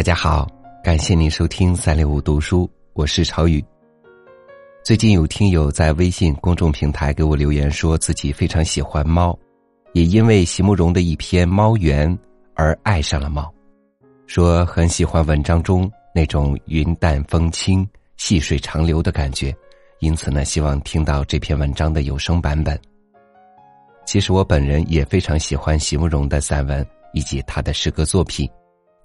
大家好，感谢您收听三六五读书，我是朝宇。最近有听友在微信公众平台给我留言，说自己非常喜欢猫，也因为席慕容的一篇《猫园》而爱上了猫，说很喜欢文章中那种云淡风轻、细水长流的感觉，因此呢，希望听到这篇文章的有声版本。其实我本人也非常喜欢席慕容的散文以及他的诗歌作品，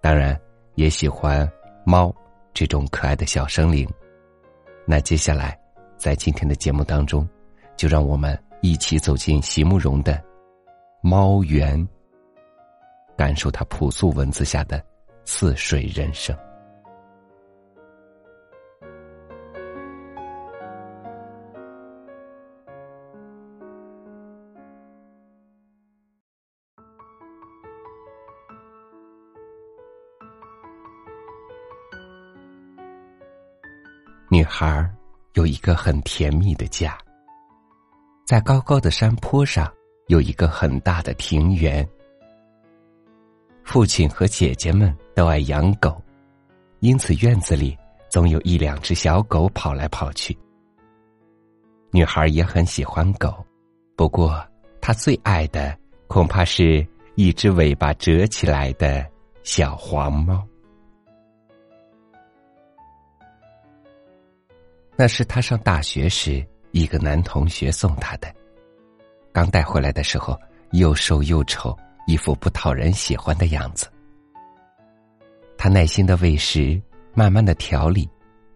当然。也喜欢猫这种可爱的小生灵。那接下来，在今天的节目当中，就让我们一起走进席慕容的《猫园》，感受他朴素文字下的似水人生。女孩有一个很甜蜜的家，在高高的山坡上有一个很大的庭园。父亲和姐姐们都爱养狗，因此院子里总有一两只小狗跑来跑去。女孩也很喜欢狗，不过她最爱的恐怕是一只尾巴折起来的小黄猫。那是他上大学时一个男同学送他的，刚带回来的时候又瘦又丑，一副不讨人喜欢的样子。他耐心的喂食，慢慢的调理，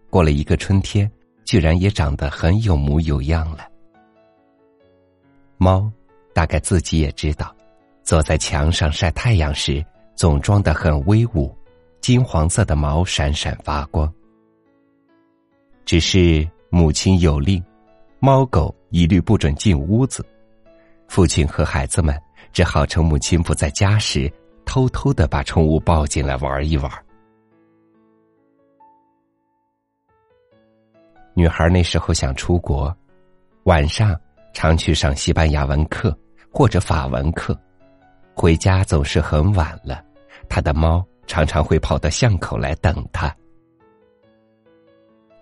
过了一个春天，居然也长得很有模有样了。猫大概自己也知道，坐在墙上晒太阳时，总装得很威武，金黄色的毛闪闪发光。只是母亲有令，猫狗一律不准进屋子。父亲和孩子们只好趁母亲不在家时，偷偷的把宠物抱进来玩一玩。女孩那时候想出国，晚上常去上西班牙文课或者法文课，回家总是很晚了。她的猫常常会跑到巷口来等她。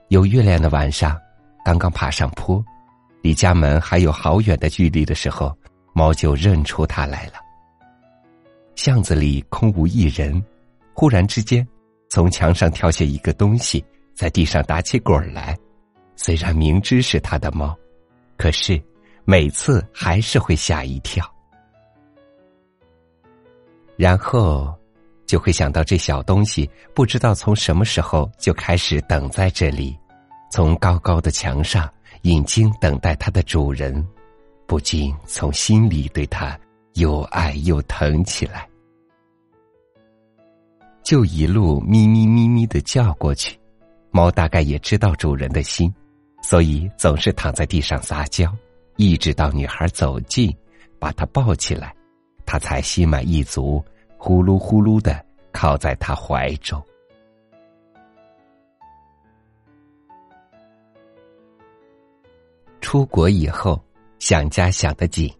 有月亮的晚上，刚刚爬上坡，离家门还有好远的距离的时候，猫就认出它来了。巷子里空无一人，忽然之间，从墙上跳下一个东西，在地上打起滚来。虽然明知是他的猫，可是每次还是会吓一跳。然后。就会想到这小东西不知道从什么时候就开始等在这里，从高高的墙上引经等待它的主人，不禁从心里对它又爱又疼起来，就一路咪咪咪咪的叫过去。猫大概也知道主人的心，所以总是躺在地上撒娇，一直到女孩走近，把它抱起来，它才心满意足。呼噜呼噜的靠在他怀中。出国以后，想家想得紧。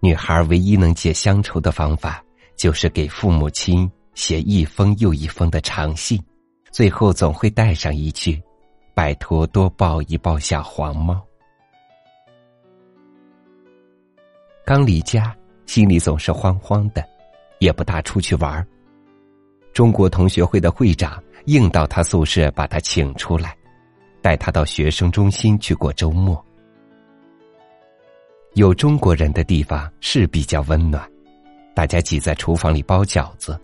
女孩唯一能解乡愁的方法，就是给父母亲写一封又一封的长信，最后总会带上一句：“拜托多抱一抱小黄猫。”刚离家，心里总是慌慌的。也不大出去玩中国同学会的会长硬到他宿舍把他请出来，带他到学生中心去过周末。有中国人的地方是比较温暖，大家挤在厨房里包饺子。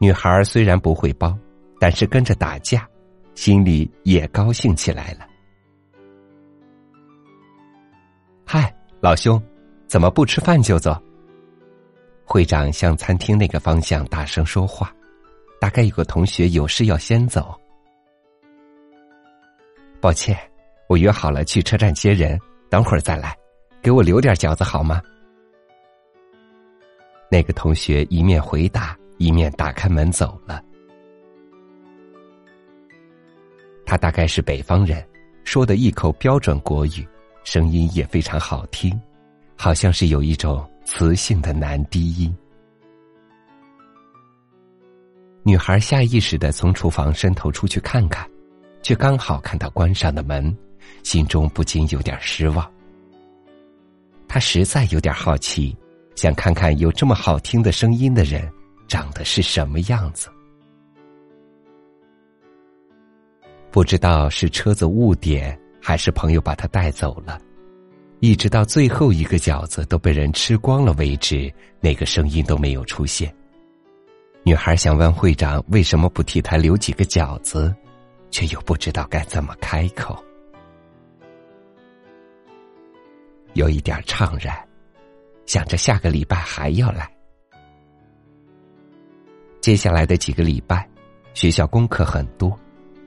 女孩虽然不会包，但是跟着打架，心里也高兴起来了。嗨，老兄，怎么不吃饭就走？会长向餐厅那个方向大声说话，大概有个同学有事要先走。抱歉，我约好了去车站接人，等会儿再来，给我留点饺子好吗？那个同学一面回答，一面打开门走了。他大概是北方人，说的一口标准国语，声音也非常好听，好像是有一种。磁性的男低音。女孩下意识的从厨房伸头出去看看，却刚好看到关上的门，心中不禁有点失望。她实在有点好奇，想看看有这么好听的声音的人长得是什么样子。不知道是车子误点，还是朋友把他带走了，一直到最后一个饺子都被人吃光了为止，那个声音都没有出现。女孩想问会长为什么不替她留几个饺子，却又不知道该怎么开口，有一点怅然，想着下个礼拜还要来。接下来的几个礼拜，学校功课很多，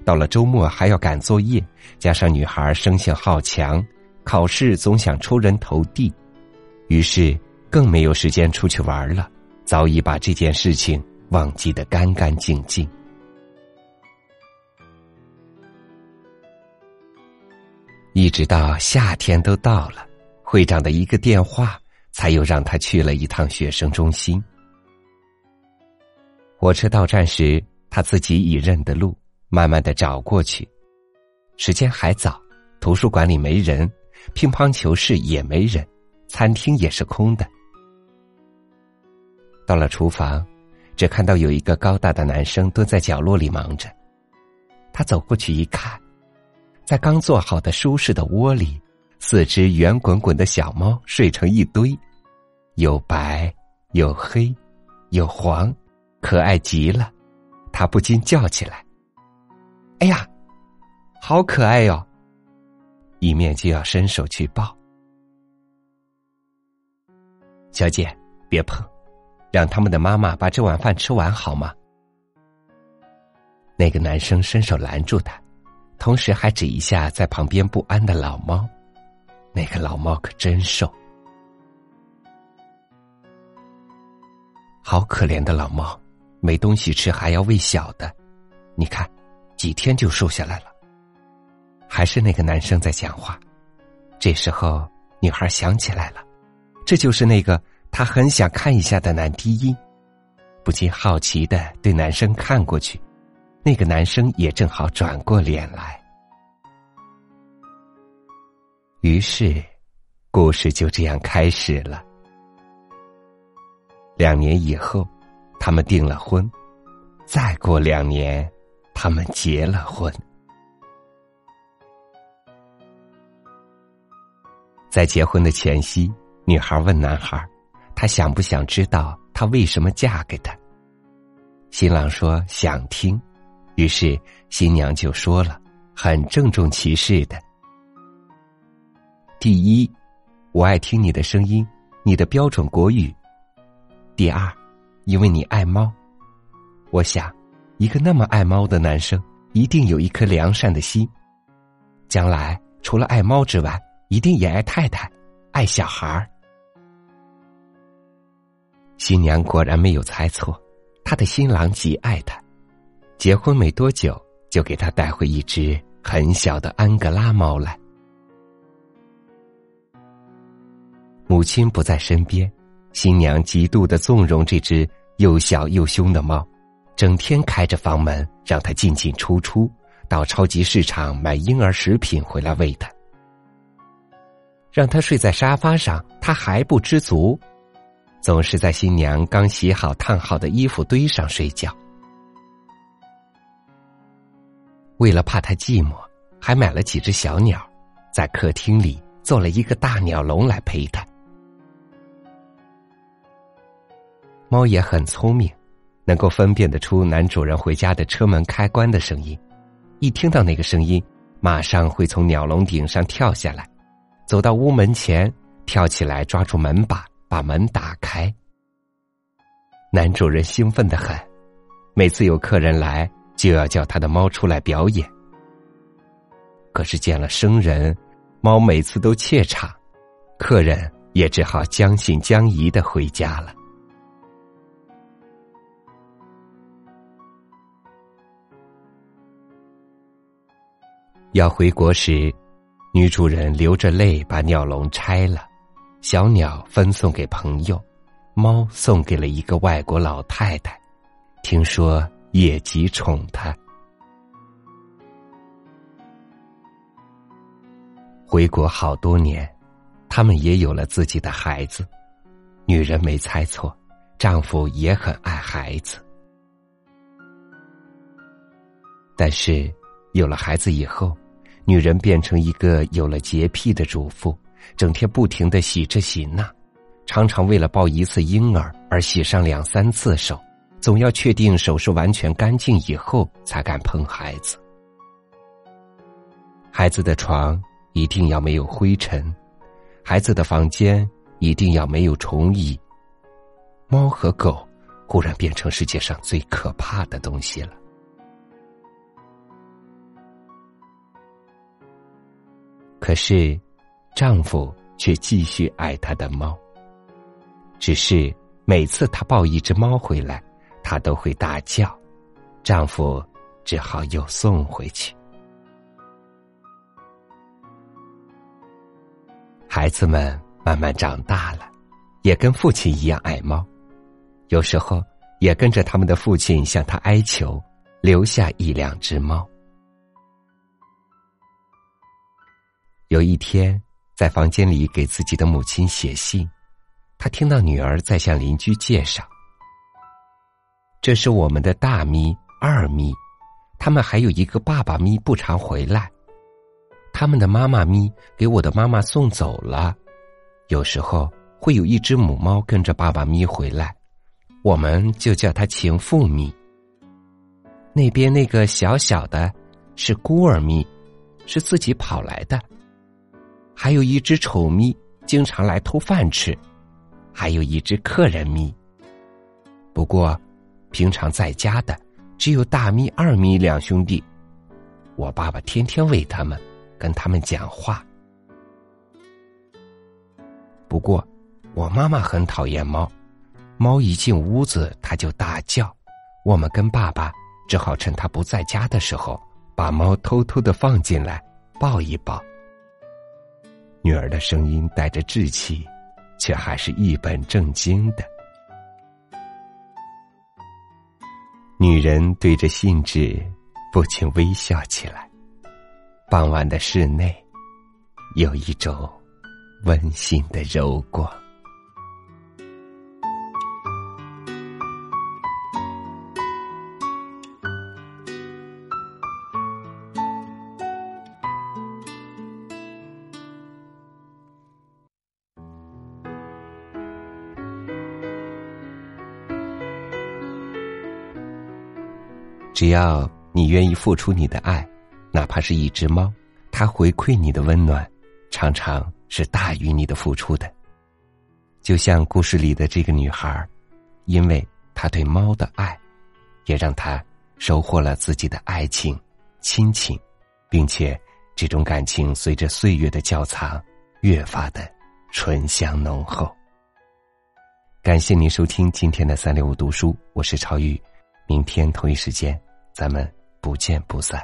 到了周末还要赶作业，加上女孩生性好强，考试总想出人头地，于是更没有时间出去玩了，早已把这件事情。忘记得干干净净，一直到夏天都到了，会长的一个电话，才又让他去了一趟学生中心。火车到站时，他自己已认得路，慢慢的找过去。时间还早，图书馆里没人，乒乓球室也没人，餐厅也是空的。到了厨房。只看到有一个高大的男生蹲在角落里忙着，他走过去一看，在刚做好的舒适的窝里，四只圆滚滚的小猫睡成一堆，有白，有黑，有黄，可爱极了。他不禁叫起来：“哎呀，好可爱哟！”一面就要伸手去抱。小姐，别碰。让他们的妈妈把这碗饭吃完好吗？那个男生伸手拦住他，同时还指一下在旁边不安的老猫。那个老猫可真瘦，好可怜的老猫，没东西吃还要喂小的。你看，几天就瘦下来了。还是那个男生在讲话。这时候，女孩想起来了，这就是那个。她很想看一下的男低音，不禁好奇的对男生看过去，那个男生也正好转过脸来。于是，故事就这样开始了。两年以后，他们订了婚；再过两年，他们结了婚。在结婚的前夕，女孩问男孩。他想不想知道她为什么嫁给他？新郎说想听，于是新娘就说了，很郑重其事的：“第一，我爱听你的声音，你的标准国语；第二，因为你爱猫，我想，一个那么爱猫的男生，一定有一颗良善的心，将来除了爱猫之外，一定也爱太太，爱小孩儿。”新娘果然没有猜错，她的新郎极爱她。结婚没多久，就给她带回一只很小的安哥拉猫来。母亲不在身边，新娘极度的纵容这只又小又凶的猫，整天开着房门让它进进出出，到超级市场买婴儿食品回来喂它。让它睡在沙发上，它还不知足。总是在新娘刚洗好、烫好的衣服堆上睡觉。为了怕他寂寞，还买了几只小鸟，在客厅里做了一个大鸟笼来陪他。猫也很聪明，能够分辨得出男主人回家的车门开关的声音，一听到那个声音，马上会从鸟笼顶上跳下来，走到屋门前，跳起来抓住门把。把门打开，男主人兴奋的很，每次有客人来，就要叫他的猫出来表演。可是见了生人，猫每次都怯场，客人也只好将信将疑的回家了。要回国时，女主人流着泪把鸟笼拆了。小鸟分送给朋友，猫送给了一个外国老太太。听说也极宠她。回国好多年，他们也有了自己的孩子。女人没猜错，丈夫也很爱孩子。但是，有了孩子以后，女人变成一个有了洁癖的主妇，整天不停的洗这洗那，常常为了抱一次婴儿而洗上两三次手，总要确定手是完全干净以后才敢碰孩子。孩子的床一定要没有灰尘，孩子的房间一定要没有虫蚁。猫和狗忽然变成世界上最可怕的东西了。是，丈夫却继续爱他的猫。只是每次他抱一只猫回来，他都会大叫，丈夫只好又送回去。孩子们慢慢长大了，也跟父亲一样爱猫，有时候也跟着他们的父亲向他哀求，留下一两只猫。有一天，在房间里给自己的母亲写信，他听到女儿在向邻居介绍：“这是我们的大咪、二咪，他们还有一个爸爸咪不常回来。他们的妈妈咪给我的妈妈送走了，有时候会有一只母猫跟着爸爸咪回来，我们就叫它情妇咪。那边那个小小的，是孤儿咪，是自己跑来的。”还有一只丑咪，经常来偷饭吃；还有一只客人咪。不过，平常在家的只有大咪、二咪两兄弟。我爸爸天天喂他们，跟他们讲话。不过，我妈妈很讨厌猫，猫一进屋子，它就大叫。我们跟爸爸只好趁它不在家的时候，把猫偷偷的放进来，抱一抱。女儿的声音带着稚气，却还是一本正经的。女人对着信纸不禁微笑起来。傍晚的室内，有一种温馨的柔光。只要你愿意付出你的爱，哪怕是一只猫，它回馈你的温暖，常常是大于你的付出的。就像故事里的这个女孩，因为她对猫的爱，也让她收获了自己的爱情、亲情，并且这种感情随着岁月的窖藏，越发的醇香浓厚。感谢您收听今天的三六五读书，我是超宇。明天同一时间，咱们不见不散。